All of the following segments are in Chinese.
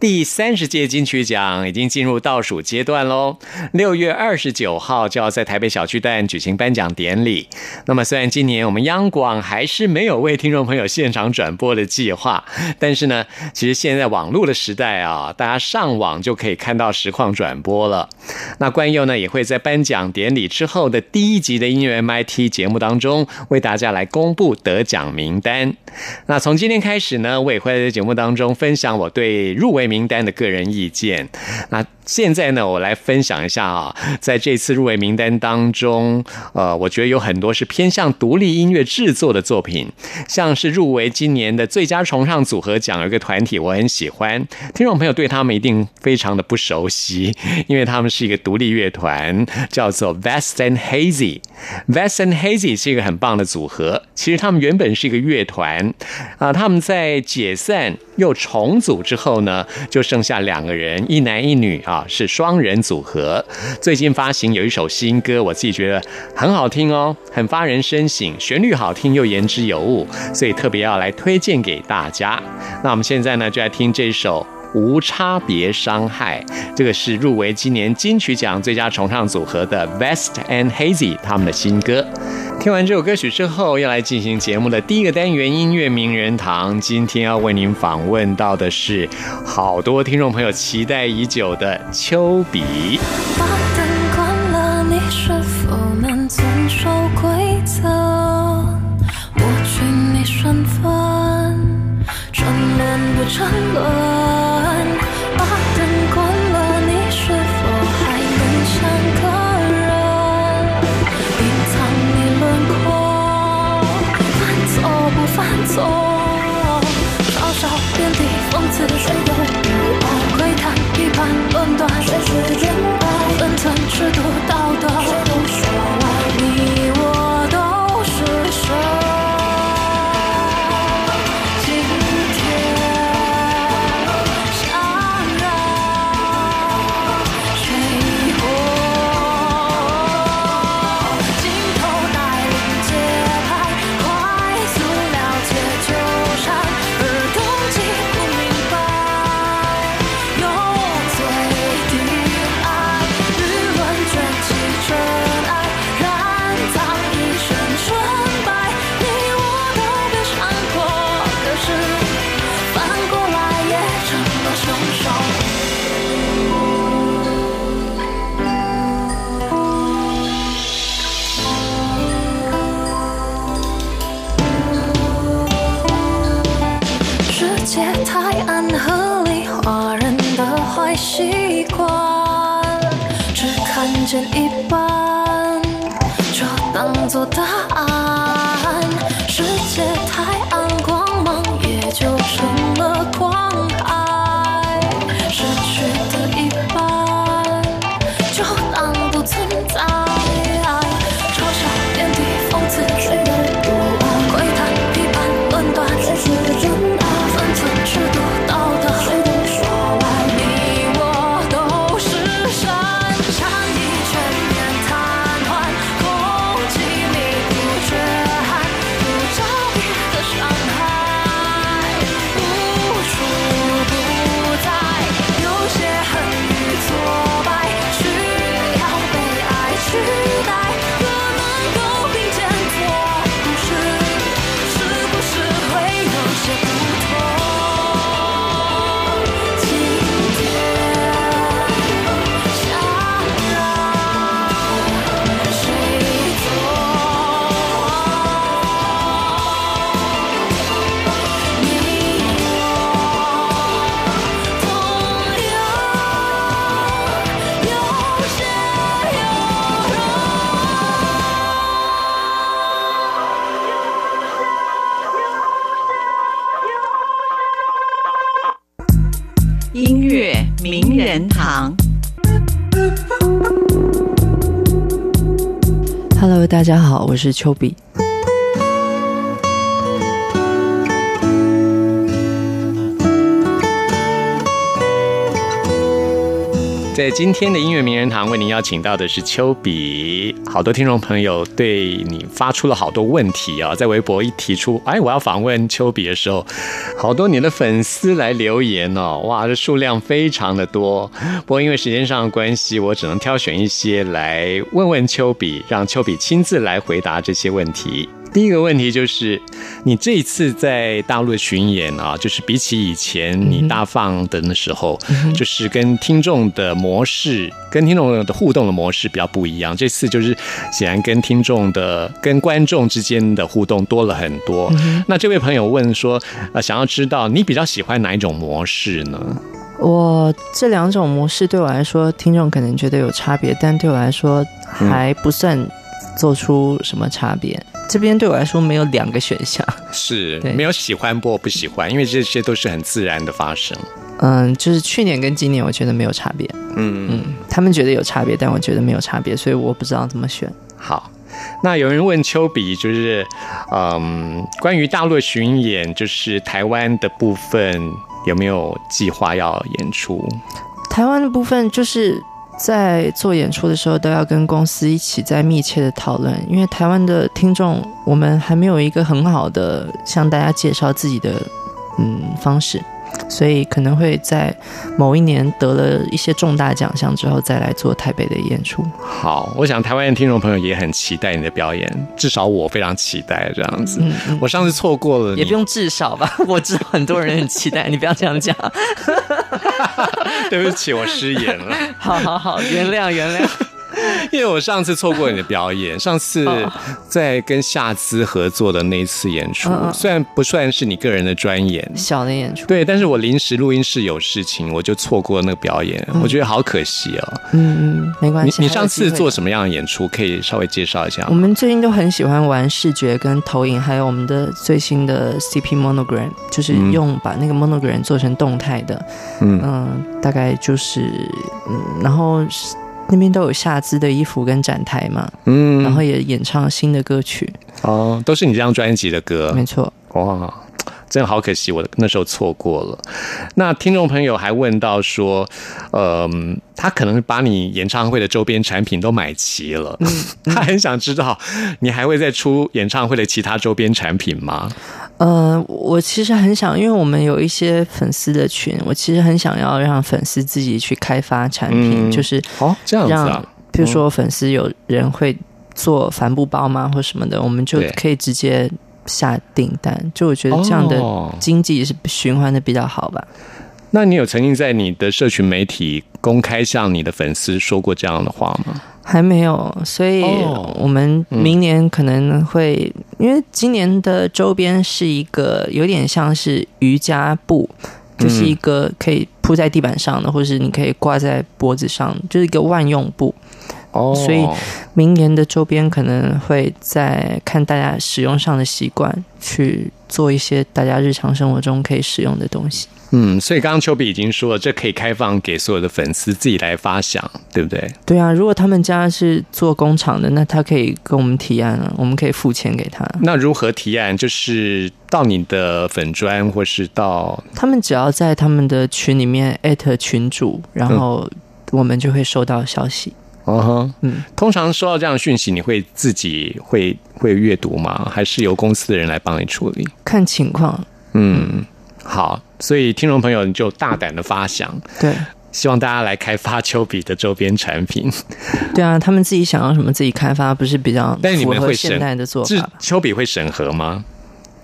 第三十届金曲奖已经进入倒数阶段喽，六月二十九号就要在台北小巨蛋举行颁奖典礼。那么，虽然今年我们央广还是没有为听众朋友现场转播的计划，但是呢，其实现在网络的时代啊，大家上网就可以看到实况转播了。那关佑呢，也会在颁奖典礼之后的第一集的音乐 MIT 节目当中，为大家来公布得奖名单。那从今天开始呢，我也会在节目当中分享我对入围。名单的个人意见，那。现在呢，我来分享一下啊，在这次入围名单当中，呃，我觉得有很多是偏向独立音乐制作的作品，像是入围今年的最佳重唱组合奖，有一个团体我很喜欢，听众朋友对他们一定非常的不熟悉，因为他们是一个独立乐团，叫做 Vest and Hazy。Vest and Hazy 是一个很棒的组合，其实他们原本是一个乐团啊，他们在解散又重组之后呢，就剩下两个人，一男一女啊。是双人组合，最近发行有一首新歌，我自己觉得很好听哦，很发人深省，旋律好听又言之有物，所以特别要来推荐给大家。那我们现在呢，就来听这首《无差别伤害》，这个是入围今年金曲奖最佳重唱组合的 Vest and Hazy 他们的新歌。听完这首歌曲之后，要来进行节目的第一个单元——音乐名人堂。今天要为您访问到的是好多听众朋友期待已久的丘比。大家好，我是丘比。在今天的音乐名人堂，为您邀请到的是丘比。好多听众朋友对你发出了好多问题啊，在微博一提出，哎，我要访问丘比的时候，好多你的粉丝来留言哦，哇，这数量非常的多。不过因为时间上的关系，我只能挑选一些来问问丘比，让丘比亲自来回答这些问题。第一个问题就是，你这一次在大陆的巡演啊，就是比起以前你大放的那时候，就是跟听众的模式、跟听众的互动的模式比较不一样。这次就是显然跟听众的、跟观众之间的互动多了很多。那这位朋友问说，呃，想要知道你比较喜欢哪一种模式呢？我这两种模式对我来说，听众可能觉得有差别，但对我来说还不算做出什么差别。这边对我来说没有两个选项，是没有喜欢或不喜欢，因为这些都是很自然的发生。嗯，就是去年跟今年我觉得没有差别，嗯嗯，他们觉得有差别，但我觉得没有差别，所以我不知道怎么选。好，那有人问丘比，就是嗯，关于大陆巡演，就是台湾的部分有没有计划要演出？台湾的部分就是在做演出的时候都要跟公司一起在密切的讨论，因为台湾的听众我们还没有一个很好的向大家介绍自己的嗯方式，所以可能会在某一年得了一些重大奖项之后再来做台北的演出。好，我想台湾的听众朋友也很期待你的表演，至少我非常期待这样子。嗯嗯，我上次错过了，也不用至少吧，我知道很多人很期待，你不要这样讲。对不起，我失言了，好好好，原谅原谅。因为我上次错过你的表演。上次哦在跟夏姿合作的那一次演出，虽然不算是你个人的专演，小的演出，对，但是我临时录音室有事情，我就错过那个表演，我觉得好可惜哦。嗯嗯，没关你系。你上次做？什么样的演出？可以稍微介绍一下我吗？们最近都很喜欢玩视觉跟投影，还有我们的最新的 CP Monogram，就是嗯用把那个 Monogram 做成动态的，嗯嗯、大概就是嗯，然后是那边都有夏姿的衣服跟展台嘛，嗯然后也演唱新的歌曲，哦，都是你这张专辑的歌没错。哇。真的好可惜，我那时候错过了。那听众朋友还问到说，嗯，他可能把你演唱会的周边产品都买齐了，他很想知道你还会再出演唱会的其他周边产品吗？呃，我其实很想，因为我们有一些粉丝的群，我其实很想要让粉丝自己去开发产品，嗯。就是哦，这样子啊，比如说粉丝有人会做帆布包吗，或什么的，我们就可以直接下订单。就我觉得这样的哦经济是循环的比较好吧。那你有曾经在你的社群媒体公开向你的粉丝说过这样的话吗？还没有，所以哦我们明年可能会，因为今年的周边是一个有点像是瑜伽布，就是一个可以铺在地板上的，或是你可以挂在脖子上，就是一个万用布。哦所以明年的周边可能会在看大家使用上的习惯，去做一些大家日常生活中可以使用的东西。嗯，所以刚刚丘比已经说了，这可以开放给所有的粉丝自己来发想，对不对？对啊，如果他们家是做工厂的，那他可以跟我们提案啊，我们可以付钱给他。那如何提案？就是到你的粉砖，或是到他们只要在他们的群里面艾特群主，然后我们就会收到消息。哦哼，嗯，通常收到这样的讯息，你会自己会会阅读吗？还是由公司的人来帮你处理？看情况，嗯，好，所以听众朋友你就大胆的发想，对希望大家来开发丘比的周边产品。对啊，他们自己想要什么自己开发，不是比较但是你们会审现代的做？丘比会审核吗？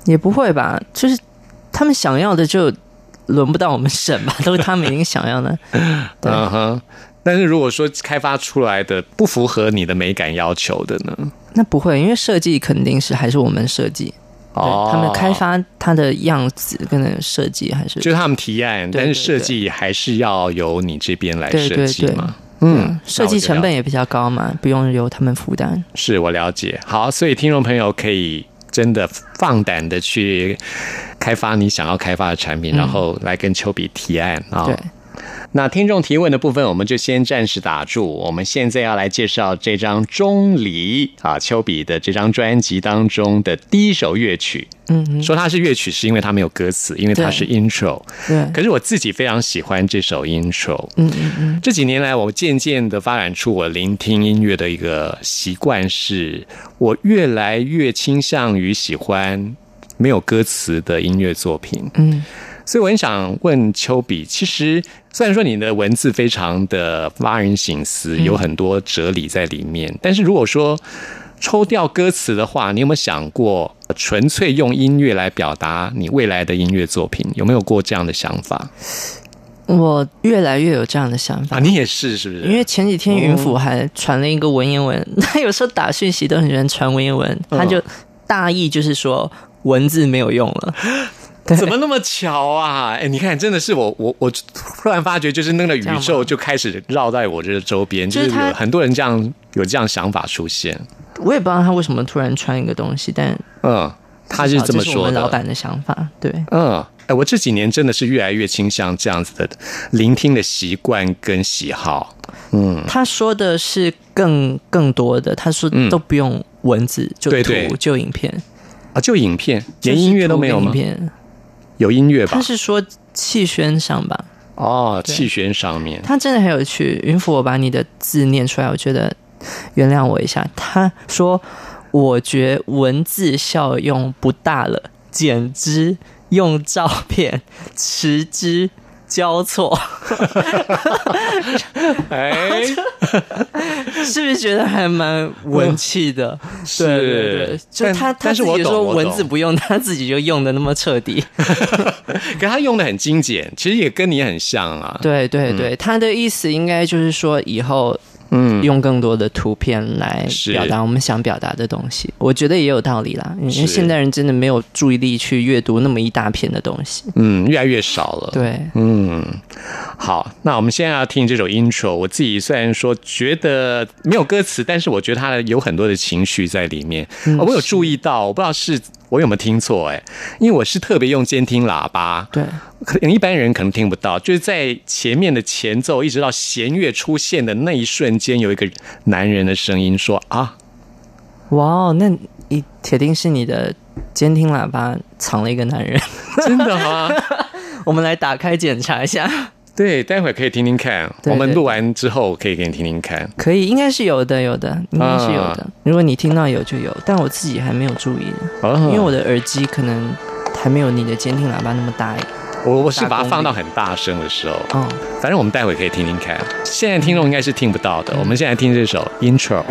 也不会吧，就是他们想要的就轮不到我们审吧，都是他们已经想要的。嗯哼。但是如果说开发出来的不符合你的美感要求的呢？那不会，因为设计肯定是还是我们设计，对、哦他们开发它的样子跟设计还是就是他们提案，对但是设计还是要由你这边来设计嘛。嗯，设计成本也比较高嘛，不用由他们负担。是我了解。好，所以听众朋友可以真的放胆的去开发你想要开发的产品，然后来跟丘比提案啊。对，那听众提问的部分，我们就先暂时打住。我们现在要来介绍这张《钟离》啊，丘比的这张专辑当中的第一首乐曲。嗯，说它是乐曲，是因为它没有歌词，因为它是 intro。对，可是我自己非常喜欢这首 intro。嗯嗯嗯，这几年来，我渐渐的发展出我聆听音乐的一个习惯，是我越来越倾向于喜欢没有歌词的音乐作品。嗯，所以我很想问丘比，其实虽然说你的文字非常的发人省思，有很多哲理在里面，但是如果说抽掉歌词的话，你有没有想过纯粹用音乐来表达你未来的音乐作品？有没有过这样的想法我越来越有这样的想法啊？。你也是是不是？因为前几天云府还传了一个文言文，他有时候打讯息都很喜欢传文言文，嗯他就大意就是说文字没有用了。对 怎么那么巧啊？哎，你看，真的是我我我突然发觉，就是那个宇宙就开始绕在我这个周边，就是有很多人这样有这样想法出现。我也不知道他为什么突然穿一个东西，但嗯，他是这么说的。我们老板的想法，对，嗯，哎，我这几年真的是越来越倾向这样子的聆听的习惯跟喜好。嗯，他说的是更更多的，他说嗯都不用文字，就图就影片，啊，就影片，就是连音乐都没有影？片，有音乐吧他？是说气宣上吧？哦，对气旋上面。他真的很有趣。云福，我把你的字念出来，我觉得原谅我一下。他说：“我觉文字效用不大了，简之用照片持之交错，哎，是不是觉得还蛮文气的？对对对，就但他他但是我自己说文字不用，他自己就用的那么彻底。可他用的很精简，其实也跟你很像啊。，对对对，他的意思应该就是说以后嗯，用更多的图片来表达我们想表达的东西，我觉得也有道理啦。因为现代人真的没有注意力去阅读那么一大片的东西。嗯，越来越少了。对，嗯，好，那我们现在要听这首 intro。我自己虽然说觉得没有歌词，但是我觉得它有很多的情绪在里面。我有注意到，我不知道是我有没有听错，哎，因为我是特别用监听喇叭，对，可能一般人可能听不到，就是在前面的前奏一直到弦乐出现的那一瞬间，有一个男人的声音说啊，哇哦，那你铁定是你的监听喇叭藏了一个男人。真的吗？我们来打开检查一下，对，待会儿可以听听看。对对我们录完之后可以给你听听看。可以，应该是有的，有的，应该是有的。啊如果你听到有就有，但我自己还没有注意因为我的耳机可能还没有你的监听喇叭那么大。我我是把它放到很大声的时候，哦，反正我们待会可以听听看。现在听众应该是听不到的，我们现在听这首 intro。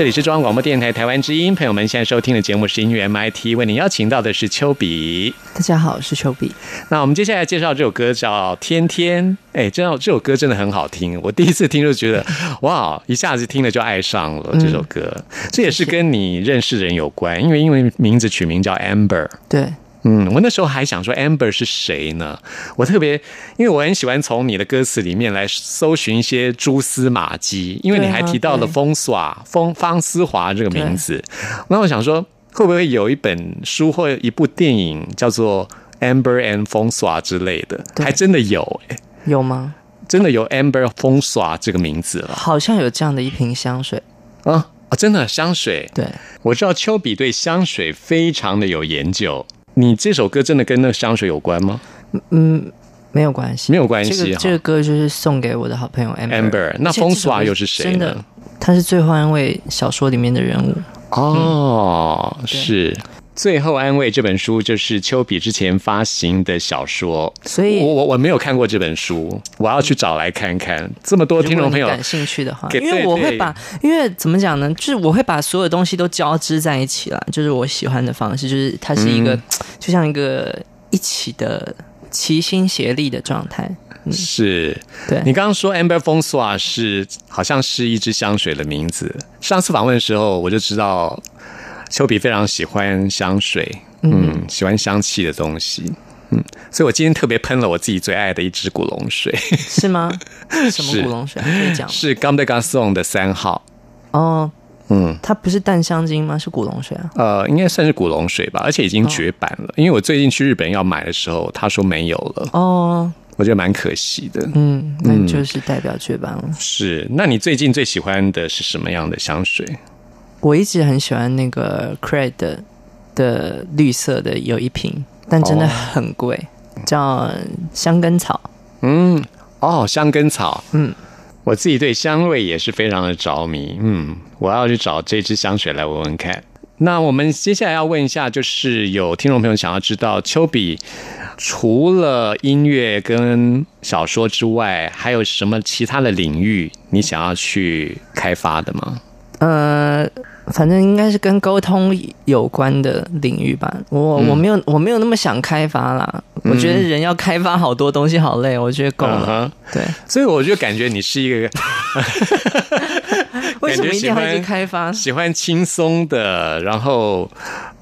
这里是中央广播电台台湾之音，朋友们现在收听的节目是音乐 MIT，为您邀请到的是丘比。大家好，我是丘比。那我们接下来介绍这首歌叫《天天》，哎，真的这首歌真的很好听，我第一次听就觉得 哇，一下子听了就爱上了这首歌。这也是跟你认识的人有关，因为因为名字取名叫 Amber。对，嗯，我那时候还想说 Amber 是谁呢？我特别，因为我很喜欢从你的歌词里面来搜寻一些蛛丝马迹，因为你还提到了风耍风方思华这个名字，那我想说会不会有一本书或一部电影叫做 Amber and 风耍之类的？对还真的有、哎，有吗？真的有 Amber 风耍这个名字了好像有这样的一瓶香水。啊啊！真的香水，对，我知道丘比对香水非常的有研究。你这首歌真的跟那个香水有关吗嗯，没有关系，没有关系这个这个歌就是送给我的好朋友 Amber。？Amber，那风耍又是谁真的？，他是最后安慰小说里面的人物。哦，是。最后安慰这本书就是丘比之前发行的小说，所以我我我没有看过这本书，我要去找来看看。这么多听众朋友感兴趣的话，因为我会把，因为怎么讲呢，就是我会把所有东西都交织在一起了，就是我喜欢的方式，就是它是一个，嗯就像一个一起的齐心协力的状态。是对你刚刚说 Amber f o n s o 是好像是一支香水的名字。上次访问的时候我就知道丘比非常喜欢香水，嗯，喜欢香气的东西。嗯，所以我今天特别喷了我自己最爱的一支古龙水，是吗？什么古龙水啊可以讲吗是 g a m de Gasson 的三号。哦，嗯，它不是淡香精吗？是古龙水啊。呃，应该算是古龙水吧，而且已经绝版了。因为我最近去日本要买的时候，他说没有了，哦，我觉得蛮可惜的。嗯，那就是代表绝版了。是，那你最近最喜欢的是什么样的香水？我一直很喜欢那个 Cred 的的绿色的有一瓶，但真的很贵，叫香根草。嗯，哦，香根草，嗯，我自己对香味也是非常的着迷，嗯，我要去找这支香水来闻闻看。那我们接下来要问一下，就是有听众朋友想要知道，丘比除了音乐跟小说之外，还有什么其他的领域你想要去开发的吗？呃，反正应该是跟沟通有关的领域吧。我、嗯我没有我没有那么想开发啦。我觉得人要开发好多东西好累，我觉得够了。对，所以我就感觉你是一个 为什么一定要去开发？喜欢轻松的，然后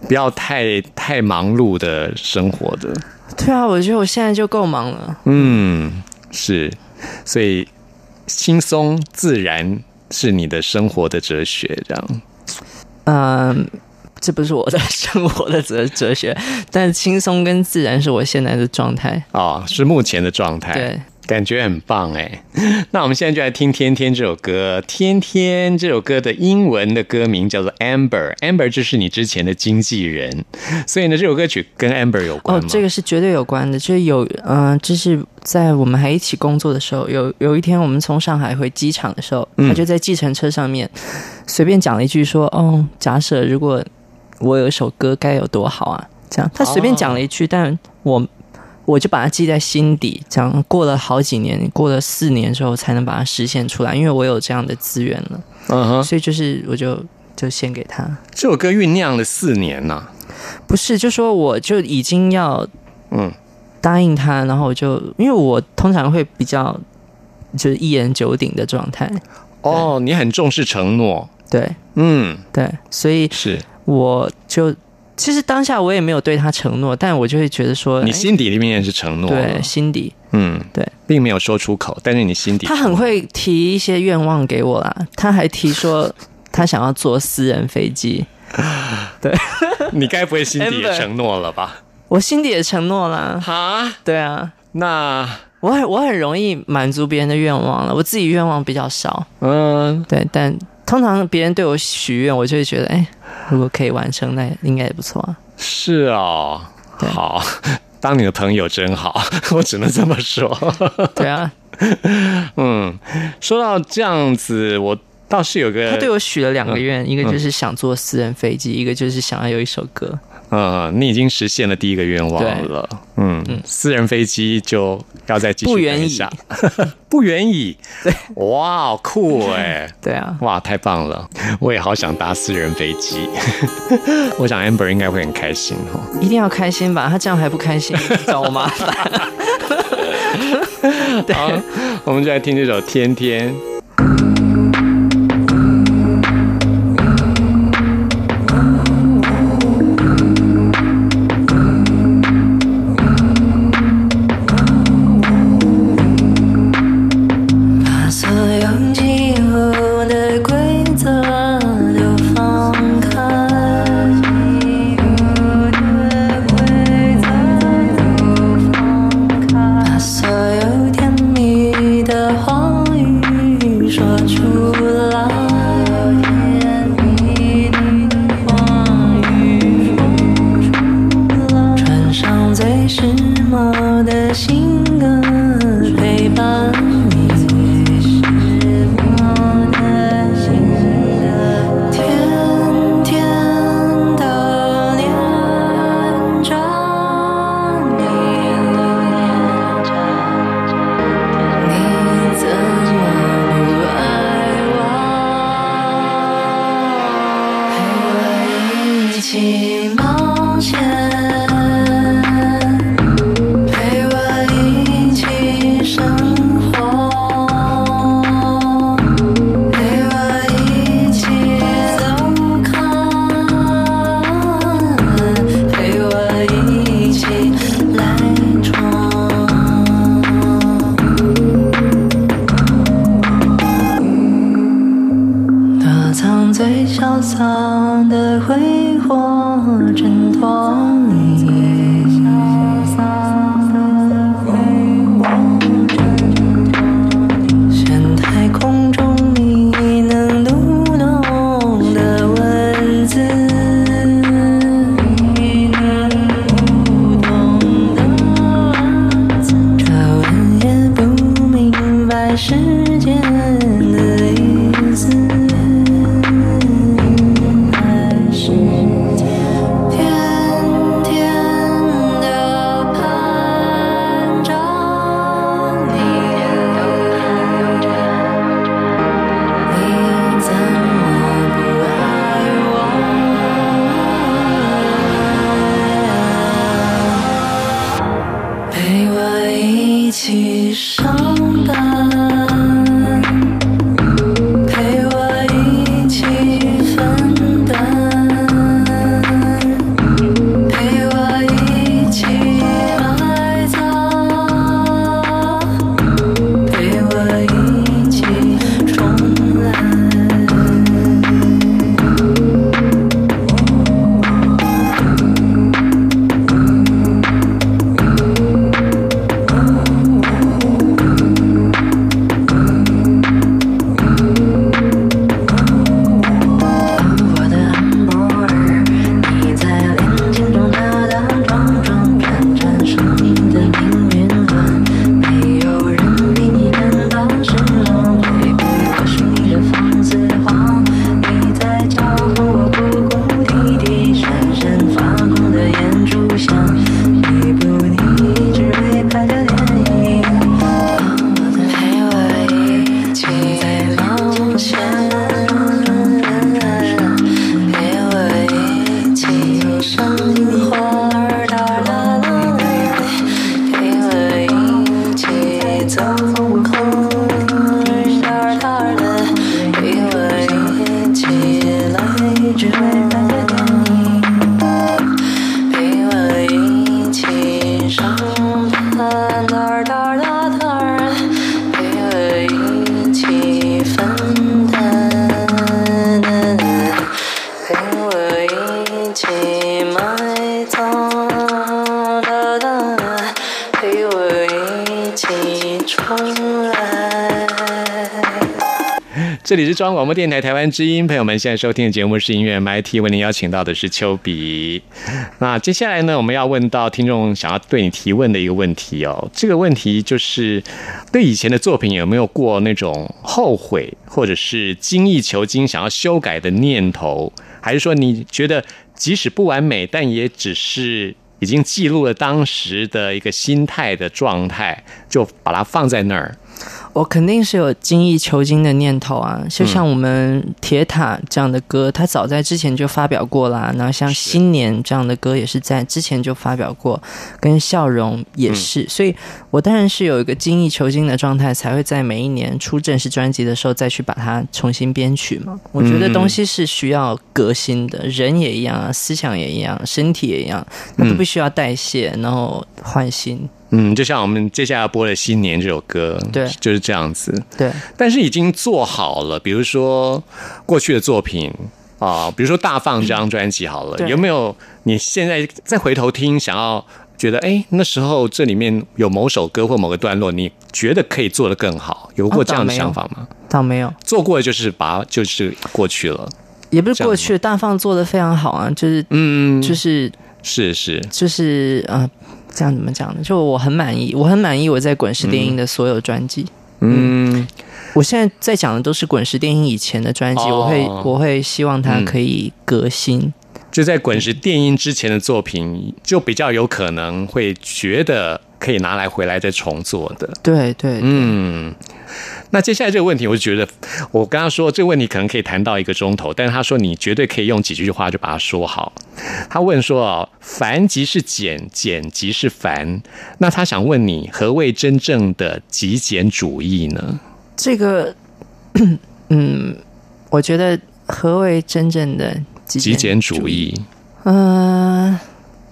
不要太太忙碌的生活的。对啊，我觉得我现在就够忙了。嗯，是，所以轻松自然是你的生活的哲学，这样。嗯、这不是我的生活的哲哲学，但轻松跟自然是我现在的状态。哦，是目前的状态，对，感觉很棒哎。那我们现在就来听《天天》这首歌，《天天》这首歌的英文的歌名叫做 Amber，Amber 就是你之前的经纪人，所以呢，这首歌曲跟 Amber 有关吗？，哦这个是绝对有关的，就是有，嗯、就是在我们还一起工作的时候，有有一天我们从上海回机场的时候，嗯他就在计程车上面随便讲了一句说，哦，假设如果我有一首歌该有多好啊，这样，他随便讲了一句，但我我就把它记在心底，这样过了好几年，过了四年之后才能把它实现出来，因为我有这样的资源了，嗯哼，所以就是我就就献给他。这首歌酝酿了四年呐、不是，就说我就已经要嗯。答应他，然后我就因为我通常会比较就是一言九鼎的状态，哦，你很重视承诺，对。嗯，对，所以是。我就其实当下我也没有对他承诺，但我就会觉得说，你哎心底里面也是承诺了。对，心底嗯，对，并没有说出口，但是你心底他很会提一些愿望给我啦，他还提说他想要坐私人飞机，对。你该不会心底也承诺了吧？我心底也承诺啦，哈，对啊。那？我很我很容易满足别人的愿望了，我自己愿望比较少，嗯，对，但通常别人对我许愿，我就会觉得，哎，如果可以完成，那应该也不错啊。是哦，好，当你的朋友真好，我只能这么说。对啊，嗯，说到这样子，我倒是有个，他对我许了两个愿，嗯一个就是想坐私人飞机，一个就是想要有一首歌。嗯，你已经实现了第一个愿望了。嗯，私人飞机就要再继续不远矣等一下，不远矣。对，哇，酷哎！对啊，哇，太棒了！我也好想搭私人飞机。我想 Amber 应该会很开心哦。一定要开心吧？他这样还不开心，找我麻烦。好，我们就来听这首《天天》。这里是中央广播电台台湾之音，朋友们现在收听的节目是音乐 MIT，为您邀请到的是丘比。那接下来呢，我们要问到听众想要对你提问的一个问题哦。这个问题就是对以前的作品有没有过那种后悔，或者是精益求精想要修改的念头，还是说你觉得即使不完美，但也只是已经记录了当时的一个心态的状态，就把它放在那儿。我肯定是有精益求精的念头啊，就像我们铁塔这样的歌，它早在之前就发表过啦。然后像新年这样的歌，也是在之前就发表过，跟笑容也是。所以我当然是有一个精益求精的状态，才会在每一年出正式专辑的时候再去把它重新编曲嘛。我觉得东西是需要革新的，人也一样啊，思想也一样，身体也一样，它都必须要代谢，然后换新。嗯，就像我们接下来要播的《新年》这首歌，对。就是这样子。对。但是已经做好了，比如说过去的作品啊，比如说《大放》这张专辑好了，有没有你现在再回头听，想要觉得哎，那时候这里面有某首歌或某个段落，你觉得可以做得更好，有过这样的想法吗？倒没有，做过的就是把就是过去了，也不是过去大放做的非常好啊，就是嗯，就是是是，就是呃，这样怎么讲呢？就我很满意，我很满意我在滚石电音的所有专辑。嗯我现在在讲的都是滚石电音以前的专辑，哦我会我会希望它嗯可以革新。就在滚石电音之前的作品，就比较有可能会觉得可以拿来回来再重做的。对对，嗯，那接下来这个问题，我就觉得我跟他说这个问题可能可以谈到一个钟头，但是他说你绝对可以用几句话就把它说好。他问说啊，繁即是简，简即是繁，那他想问你，何谓真正的极简主义呢？这个 嗯，我觉得何为真正的极极简主义，嗯，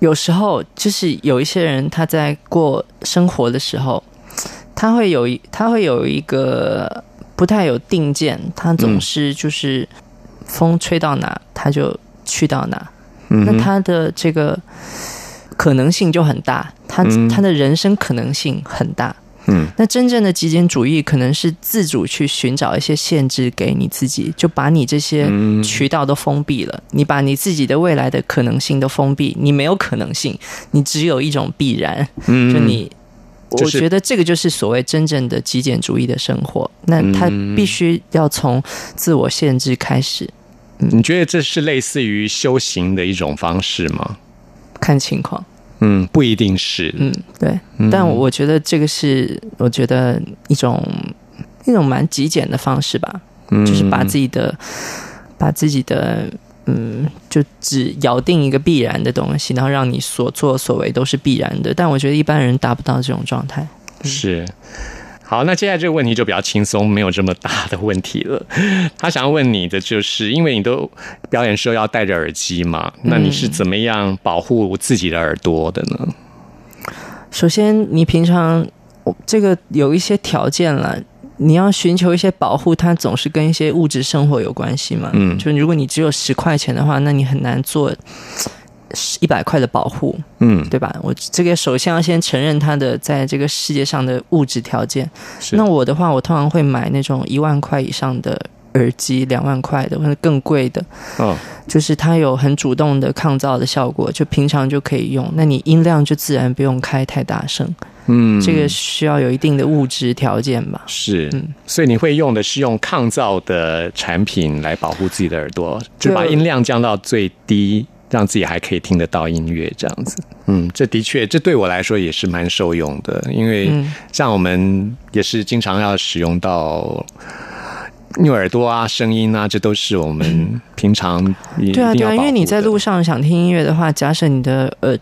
有时候就是有一些人他在过生活的时候，他会有一他会有一个不太有定见，他总是就是风吹到哪他就去到哪，嗯那他的这个可能性就很大，他、嗯。他的人生可能性很大。嗯。那真正的极简主义可能是自主去寻找一些限制给你自己，就把你这些嗯。渠道都封闭了，你把你自己的未来的可能性都封闭，你没有可能性，你只有一种必然，嗯。就你。就是我觉得这个就是所谓真正的极简主义的生活，那他嗯必须要从自我限制开始，你觉得这是类似于修行的一种方式吗？看情况。嗯，不一定是。嗯，对。嗯但我觉得这个是，我觉得一种一种蛮极简的方式吧，嗯就是把自己的把自己的嗯，就只咬定一个必然的东西，然后让你所作所为都是必然的。但我觉得一般人达不到这种状态。是。好，那接下来这个问题就比较轻松，没有这么大的问题了。他想要问你的就是，因为你都表演时候要戴着耳机嘛，那你是怎么样保护自己的耳朵的呢？首先，你平常我这个有一些条件了。你要寻求一些保护，它总是跟一些物质生活有关系嘛。嗯就如果你只有十块钱的话，那你很难做一百块的保护。嗯，对吧？我这个首先要先承认它的在这个世界上的物质条件。是那我的话，我通常会买那种一万块以上的耳机，两万块的或者更贵的，哦，就是它有很主动的抗噪的效果，就平常就可以用。那你音量就自然不用开太大声，嗯，这个需要有一定的物质条件吧。是，嗯所以你会用的是用抗噪的产品来保护自己的耳朵，就把音量降到最低，让自己还可以听得到音乐，这样子。嗯，这的确，这对我来说也是蛮受用的，因为嗯像我们也是经常要使用到。因为耳朵啊、声音啊，这都是我们平常对啊，对啊，因为你在路路上想听音乐的话，假设你的耳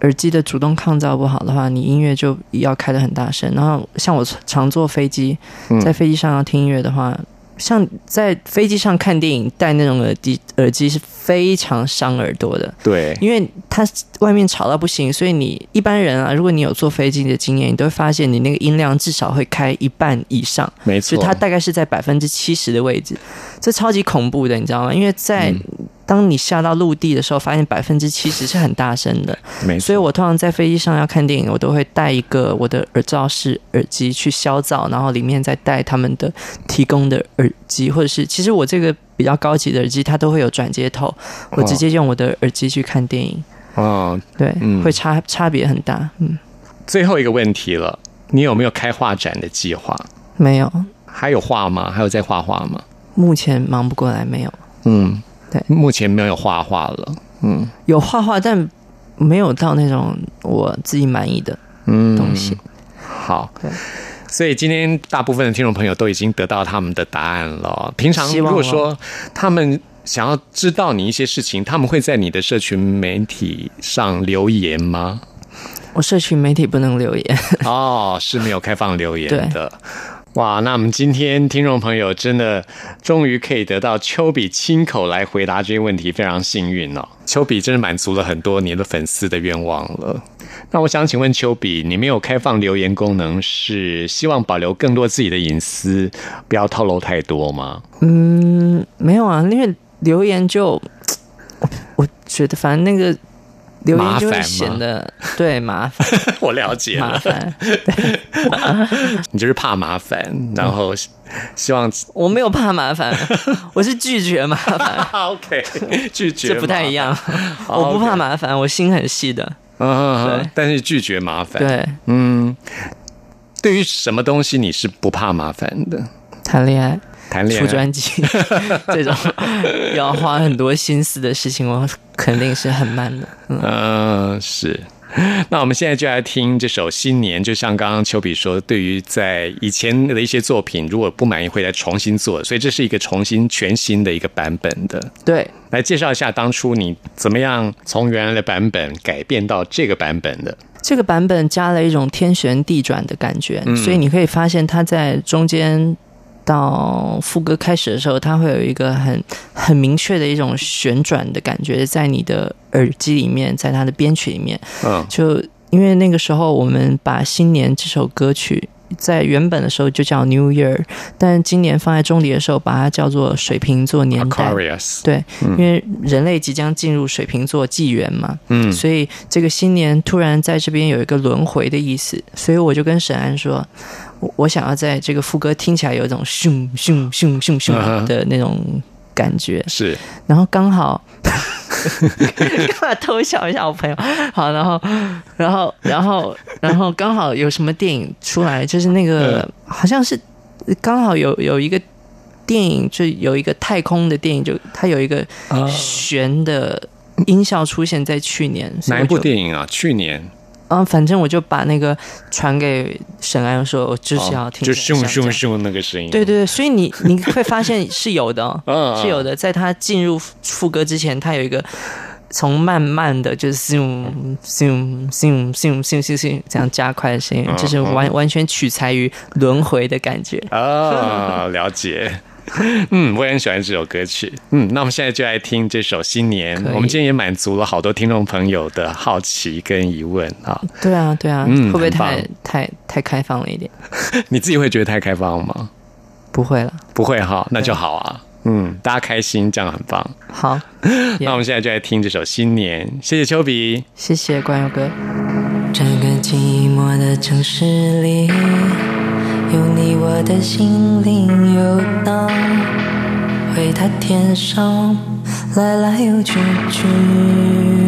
耳机的主动抗噪不好的话，你音乐就要开的很大声。然后像我常坐飞机，嗯在飞机上要听音乐的话，像在飞机上看电影戴那种耳机，耳机是非常伤耳朵的，对，因为它外面吵到不行，所以你一般人啊，如果你有坐飞机的经验，你都会发现你那个音量至少会开一半以上。没错，就它大概是在百分之七十的位置，这超级恐怖的，你知道吗？因为在、嗯当你下到陆地的时候，发现百分之七十是很大声的，没错，所以我通常在飞机上要看电影，我都会带一个我的耳罩式耳机去消噪，然后里面再带他们的提供的耳机，或者是其实我这个比较高级的耳机，它都会有转接头，我直接用我的耳机去看电影，哦，对，嗯会差差别很大，嗯，最后一个问题了，你有没有开画展的计划？没有，还有画吗？还有在画画吗？目前忙不过来，没有。嗯，对目前没有画画了。嗯，有画画，但没有到那种我自己满意的嗯东西。好，所以今天大部分的听众朋友都已经得到他们的答案了。平常如果说他们想要知道你一些事情，他们会在你的社群媒体上留言吗？我社群媒体不能留言，哦，是没有开放留言的。哇，那我们今天听众朋友真的终于可以得到丘比亲口来回答这些问题，非常幸运哦。丘比真的满足了很多你的粉丝的愿望了。那我想请问丘比，你没有开放留言功能，是希望保留更多自己的隐私，不要透露太多吗？嗯，没有啊，因为留言就，我觉得反正那个留言就会麻烦吗？显得对麻烦。我了解了，麻烦，你就是怕麻烦，然后希望我没有怕麻烦，我是拒绝麻烦，OK 拒绝，这不太一样。我不怕麻烦，我心很细的。嗯但是拒绝麻烦。，对，嗯，对于什么东西你是不怕麻烦的？谈恋爱、出谈恋爱。出专辑 这种要花很多心思的事情，我肯定是很慢的。嗯，嗯，是。那我们现在就来听这首《新年》，就像刚刚丘比说，对于在以前的一些作品，如果不满意会来重新做，所以这是一个重新全新的一个版本的。对，来介绍一下当初你怎么样从原来的版本改变到这个版本的。这个版本加了一种天旋地转的感觉，嗯所以你可以发现它在中间到副歌开始的时候，它会有一个很很明确的一种旋转的感觉，在你的耳机里面，在它的编曲里面，嗯就因为那个时候我们把《新年》这首歌曲。在原本的时候就叫 New Year，但今年放在中底的时候，把它叫做水瓶座年代。，Aquarius，对，因为人类即将进入水瓶座纪元嘛，嗯。所以这个新年突然在这边有一个轮回的意思，所以我就跟沈安说，我我想要在这个副歌听起来有一种咻咻咻咻嗯咻的那种感觉，是然后刚好。干嘛偷笑一下我朋友？好，然后，然后，然后，然后刚好有什么电影出来，就是那个嗯好像是刚好有有一个电影，就有一个太空的电影，就它有一个悬的音效出现在去年。哪一部电影啊？去年嗯，反正我就把那个传给沈安说，我就是要听哦就咻咻。咻那个声音。对对对，所以你你会发现是有的、哦，嗯是有的。在他进入副歌之前，他有一个从慢慢的就是 zoom zoom zoom zoom zoom zoom 这样加快的声音，嗯就是完完全取材于轮回的感觉。啊，了解。嗯，我也很喜欢这首歌曲。嗯，那我们现在就来听这首《新年我们今天也满足了好多听众朋友的好奇跟疑问啊。对啊，对啊，嗯会不会太太太开放了一点？你自己会觉得太开放吗？不会了，不会哈，那就好啊。嗯，大家开心，这样很棒。好，那我们现在就来听这首《新年》，谢谢丘比。谢谢关友哥。这个寂寞的城市里，有你我的心灵游荡，为它添上来来又去去。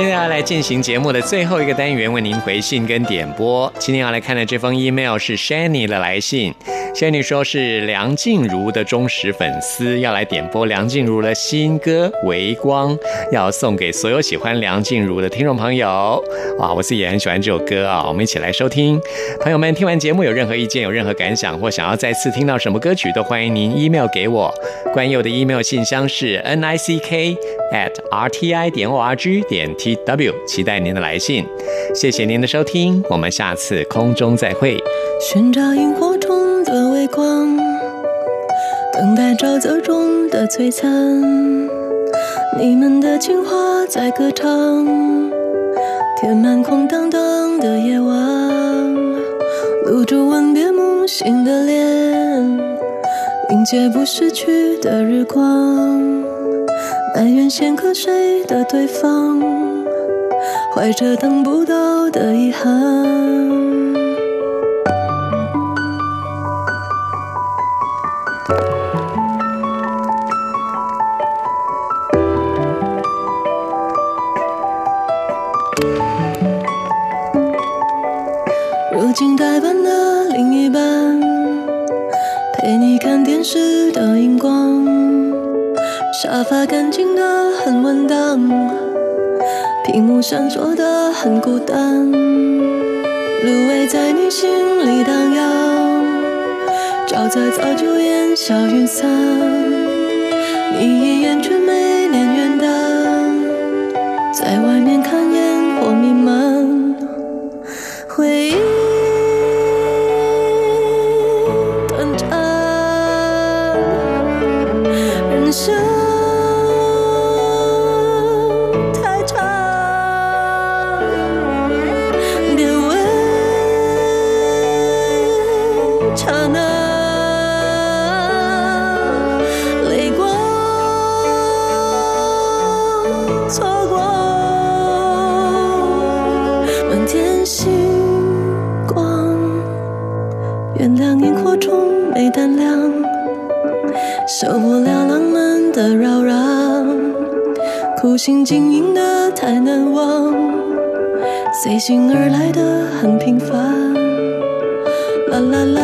现在要来进行节目的最后一个单元，为您回信跟点播。今天要来看的这封 email 是 Shanny 的来信。Shanny 说是梁静茹的忠实粉丝，要来点播梁静茹的新歌《微光》，要送给所有喜欢梁静茹的听众朋友。哇，我自己也很喜欢这首歌啊，我们一起来收听。朋友们，听完节目有任何意见、有任何感想，或想要再次听到什么歌曲，都欢迎您 email 给我。关佑的 email 信箱是 n i c k at r t i 点 o r g 点 t w，期待您的来信。谢谢您的收听，我们下次空中再会。寻找萤火虫的微光，等待沼泽中的璀璨。你们的情话在歌唱，填满空荡荡的夜晚。露珠吻别梦醒的脸，迎接不逝去的日光。埋怨先瞌睡的对方，怀着等不到的遗憾。如今代班的另一半，陪你看电视的荧光，沙发干净的很稳当，屏幕闪烁的很孤单，芦苇在你心里荡漾，沼泽早就烟消云散，你一眼却没连元旦，在外面看烟经营的太难忘随性而来的很平凡。啦啦啦